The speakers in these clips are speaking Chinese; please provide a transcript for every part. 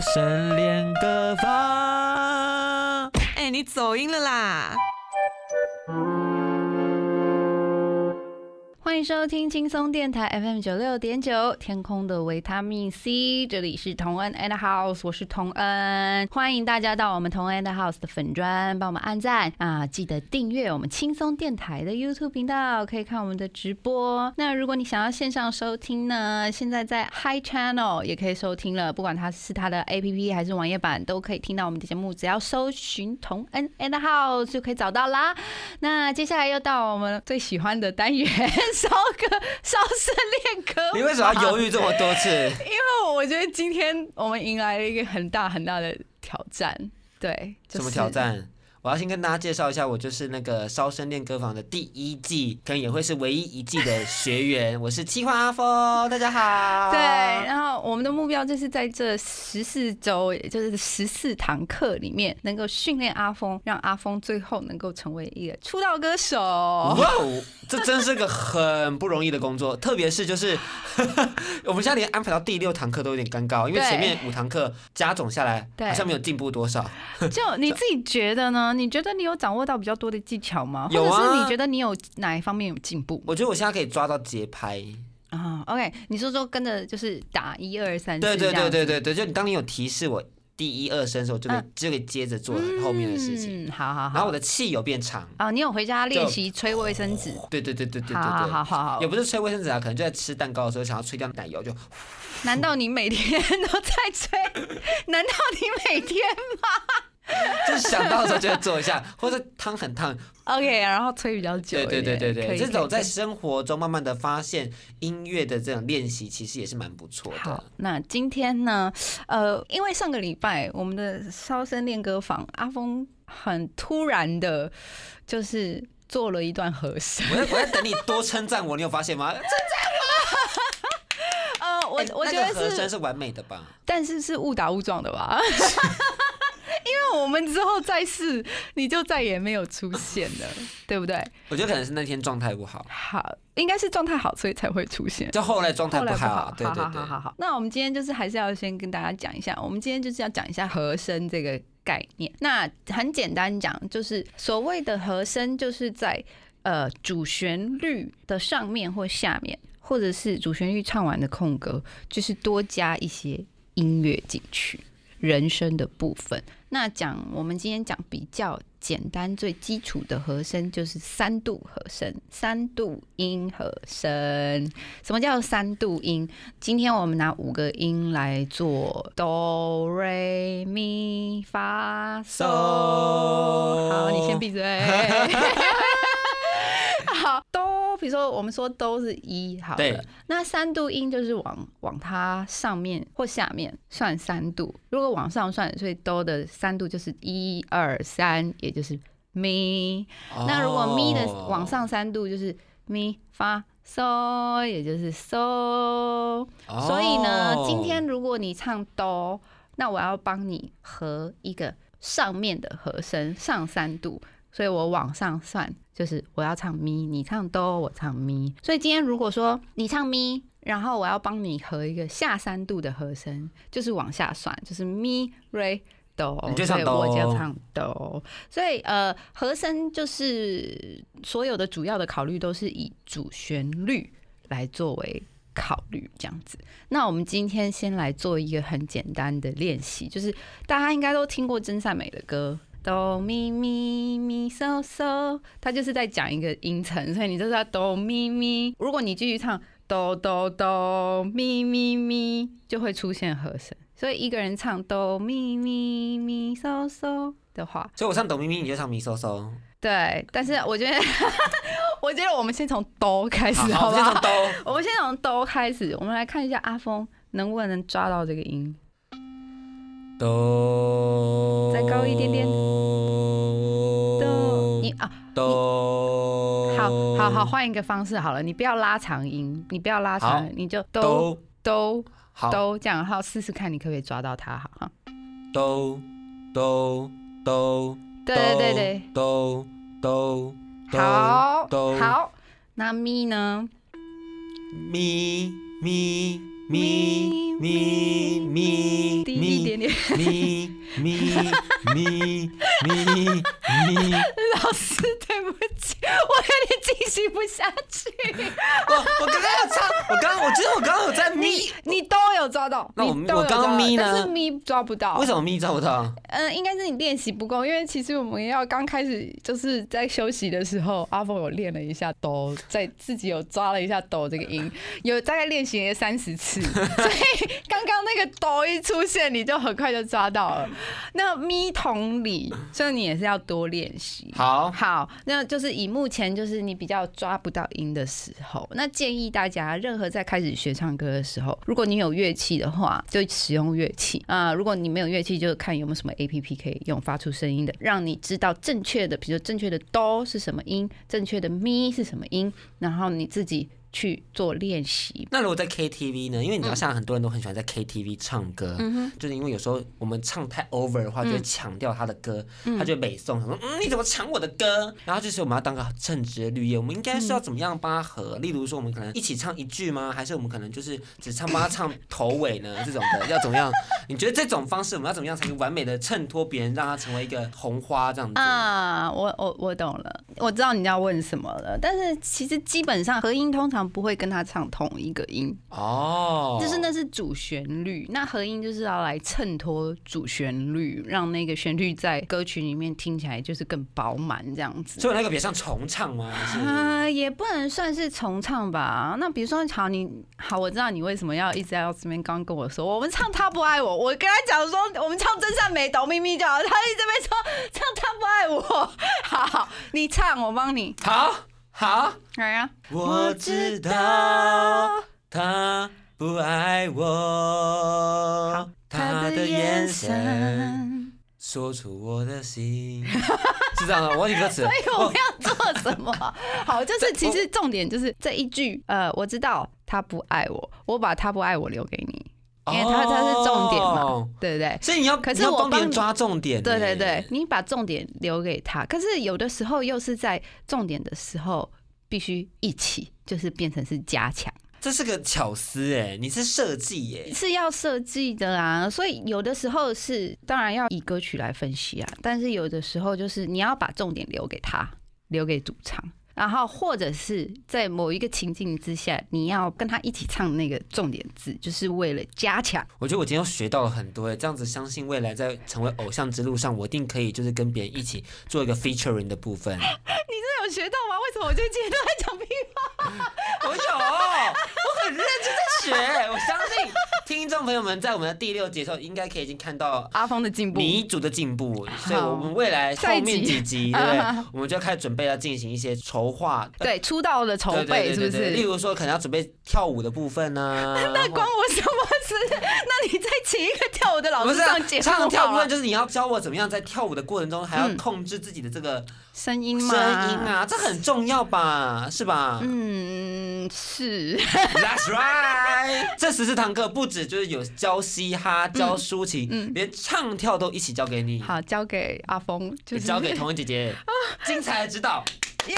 神练歌房。哎、你走音了啦！欢迎收听轻松电台 FM 九六点九，天空的维他命 C，这里是同恩 and House，我是同恩，欢迎大家到我们同恩 and House 的粉砖，帮我们按赞啊，记得订阅我们轻松电台的 YouTube 频道，可以看我们的直播。那如果你想要线上收听呢，现在在 Hi Channel 也可以收听了，不管它是它的 APP 还是网页版，都可以听到我们的节目，只要搜寻同恩 and House 就可以找到啦。那接下来又到我们最喜欢的单元，烧歌烧声练歌。你为什么要犹豫这么多次？因为我觉得今天我们迎来了一个很大很大的挑战，对，就是什么挑？战？我要先跟大家介绍一下，我就是那个烧声练歌房的第一季，可能也会是唯一一季的学员。我是七花阿峰，大家好。对，然后我们的目标就是在这十四周，也就是十四堂课里面，能够训练阿峰，让阿峰最后能够成为一个出道歌手。哇哦，这真是个很不容易的工作，特别是就是 我们现在连安排到第六堂课都有点尴尬，因为前面五堂课加总下来好像没有进步多少。就你自己觉得呢？你觉得你有掌握到比较多的技巧吗？有啊或者是你觉得你有哪一方面有进步我觉得我现在可以抓到节拍。啊？OK，你说说跟着就是打一二三四，对对对对对对，就你当你有提示我第一二声的时候，就可以嗯就可以接着做后面的事情。嗯，好好好。然后我的气有变长。哦，你有回家练习吹卫生纸？对对对对对对好好对。好好好也。不是吹卫生纸啊，可能就在吃蛋糕的时候想要吹掉奶油，就难道你每天都在吹？难道你每天 就是想到的时候就会做一下，或者汤很烫，OK？然后吹比较久对。对对对对，这种在生活中慢慢的发现音乐的这种练习，其实也是蛮不错的好的。，那今天呢？呃，因为上个礼拜我们的烧声练歌房，阿峰很突然的，就是做了一段和声。我在我在等你多称赞我，你有发现吗？呃，我哎那我觉得和声是完美的吧？但是是误打误撞的吧？我们之后再试，你就再也没有出现了，对不对？我觉得可能是那天状态不好，好，应该是状态好，所以才会出现。就后来状态不不好，对好对对。好好好好。那我们今天就是还是要先跟大家讲一下，我们今天就是要讲一下和声这个概念。那很简单讲，就是所谓的和声，就是在呃主旋律的上面或下面，或者是主旋律唱完的空格，就是多加一些音乐进去，人声的部分。那讲我们今天讲比较简单、最基础的和声，就是三度和声，三度音和声。什么叫三度音？今天我们拿五个音来做哆、瑞、咪、发、嗦。好，你先闭嘴。说我们说都是一，好对了，那三度音就是往往它上面或下面算三度，如果往上算，所以哆的三度就是一二三，也就是咪。那如果咪的哦往上三度就是咪发嗦，也就是嗦。所以呢，哦今天如果你唱哆，那我要帮你和一个上面的和声上三度，所以我往上算，就是我要唱咪，你唱哆，我唱咪。所以今天如果说你唱咪，然后我要帮你和一个下三度的和声，就是往下算，就是咪瑞。哆，你就唱所以我就唱哆，所以呃，和声就是所有的主要的考虑都是以主旋律来作为考虑这样子。那我们今天先来做一个很简单的练习，就是大家应该都听过真善美的歌，哆咪咪咪嗦嗦，它就是在讲一个音程，所以你就是要哆咪咪。如果你继续唱哆哆哆咪咪咪，就会出现和声。所以一个人唱哆咪咪咪嗦嗦的话，所以我唱哆咪咪，你就唱咪嗦嗦。对。但是我觉得，我觉得我们先从哆开始，好，好不好我们先从？哆。我们先从哆开始，我们来看一下阿峰能不能抓到这个音。哆，再高一点点。哆，你啊，哆，好好好，换一个方式好了，你不要拉长音，你不要拉长，你就哆哆，哆好，哆这样，好试试看，你可不可以抓到它？好哈，哆哆哆，对对对。对，哆哆，哆好哆，好，那咪呢？咪咪。咪咪咪咪一点点，咪咪咪咪咪，老师对不起，我有点进行不下去。我我刚刚有唱，我刚刚我觉得我刚刚有在咪，你都有抓到，那我我刚刚咪呢但是咪抓不到，为什么咪抓不到？嗯，应该是你练习不够，因为其实我们要刚开始就是在休息的时候，阿峰有练了一下哆，在自己有抓了一下哆这个音，有大概练习了三十次，所以一出现，你就很快就抓到了。那咪同理，所以你也是要多练习。好，好，那就是以目前就是你比较抓不到音的时候，那建议大家，任何在开始学唱歌的时候，如果你有乐器的话，就使用乐器啊、如果你没有乐器，就看有没有什么 A P P 可以用发出声音的，让你知道正确的，比如正确的哆是什么音，正确的咪是什么音，然后你自己去做练习。那如果在 KTV 呢？因为你知道，像很多人都很喜欢在 KTV 唱歌，就是因为有时候我们唱太 over 的话，就会抢掉他的歌，他就会北宋，说嗯你怎么抢我的歌？然后就是我们要当个称职的绿叶，我们应该是要怎么样帮他合？例如说，我们可能一起唱一句吗？还是我们可能就是只唱帮他唱头尾呢？这种的要怎么样？你觉得这种方式我们要怎么样才能完美的衬托别人，让他成为一个红花这样子？啊，我我我懂了，我知道你要问什么了。但是其实基本上和音通常不会跟他唱同一个音，哦，就是那是主旋律，那和音就是要来衬托主旋律，让那个旋律在歌曲里面听起来就是更饱满这样子。所以那个比较像重唱吗？啊，也不能算是重唱吧。那比如说，好，你好，我知道你为什么要一直要这边刚跟我说，我们唱他不爱我，我跟他讲说，我们唱真善美，抖咪咪就好，他一直在说唱他不爱我。好，你唱，我帮你。好好。来呀、我知道他不爱我，他的眼神说出我的心，是这样的，我忘记歌词。所以，我们要做什么？好，就是其实重点就是这一句，呃，我知道他不爱我，我把他不爱我留给你，因为他他是重点嘛，哦对不对？所以你要，可是你要我帮你人抓重点。对对对，，你把重点留给他，可是有的时候又是在重点的时候必须一起，就是变成是加强，这是个巧思哎，你是设计耶。是要设计的啊。所以有的时候是当然要以歌曲来分析啊，但是有的时候就是你要把重点留给他，留给主唱。然后，或者是在某一个情境之下，你要跟他一起唱那个重点字，就是为了加强。我觉得我今天又学到了很多哎，这样子相信未来在成为偶像之路上，我一定可以就是跟别人一起做一个 featuring 的部分。你真的有学到吗？为什么我就今天都在讲屁话？我有，我很认真在学。我相信听众朋友们在我们的第六节的时候，应该可以已经看到阿峰的进步，弥足的进步。所以，我们未来后面几集，对不对？我们就要开始准备要进行一些筹划。呃对出道的筹备是不对对对对例？如说，可能要准备跳舞的部分呢、那关我什么事？那你再请一个跳舞的老师上节目唱跳部分，就是你要教我怎么样在跳舞的过程中，还要嗯控制自己的这个声音吗声？音啊，这很重要吧？是吧？嗯，是。That's right。这十四堂课不止就是有教嘻哈、教抒情，嗯连唱跳都一起教给你，好，交给阿峰，就是也交给童文姐姐，精彩的指导。耶！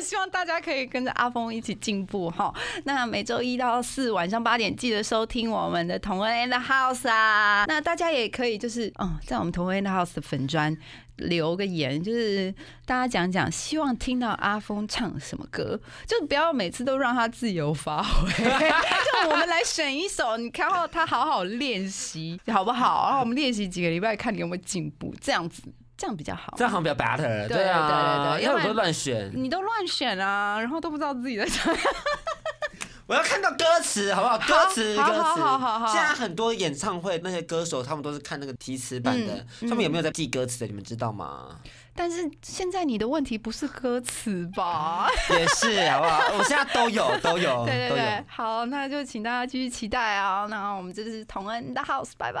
希望大家可以跟着阿峰一起进步哈。那每周一到四晚上八点记得收听我们的同恩 and House 啊。那大家也可以就是嗯，在我们同恩 and House 的粉砖留个言，就是大家讲讲，希望听到阿峰唱什么歌，就不要每次都让他自由发挥，就我们来选一首，你看后他好好练习，好不好？然后我们练习几个礼拜，看你有没有进步，这样子。这样比较好，这样好像比较 better。对啊，对对对，要不都乱选，你都乱选啊，然后都不知道自己在唱。我要看到歌词，好不好？歌词，歌词。现在很多演唱会那些歌手，他们都是看那个提词版的，他们有没有在记歌词的？你们知道吗？但是现在你的问题不是歌词吧？也是，好不好？我现在都有，都有，对对对。好，那就请大家继续期待啊！那我们这是同恩的 house，拜拜。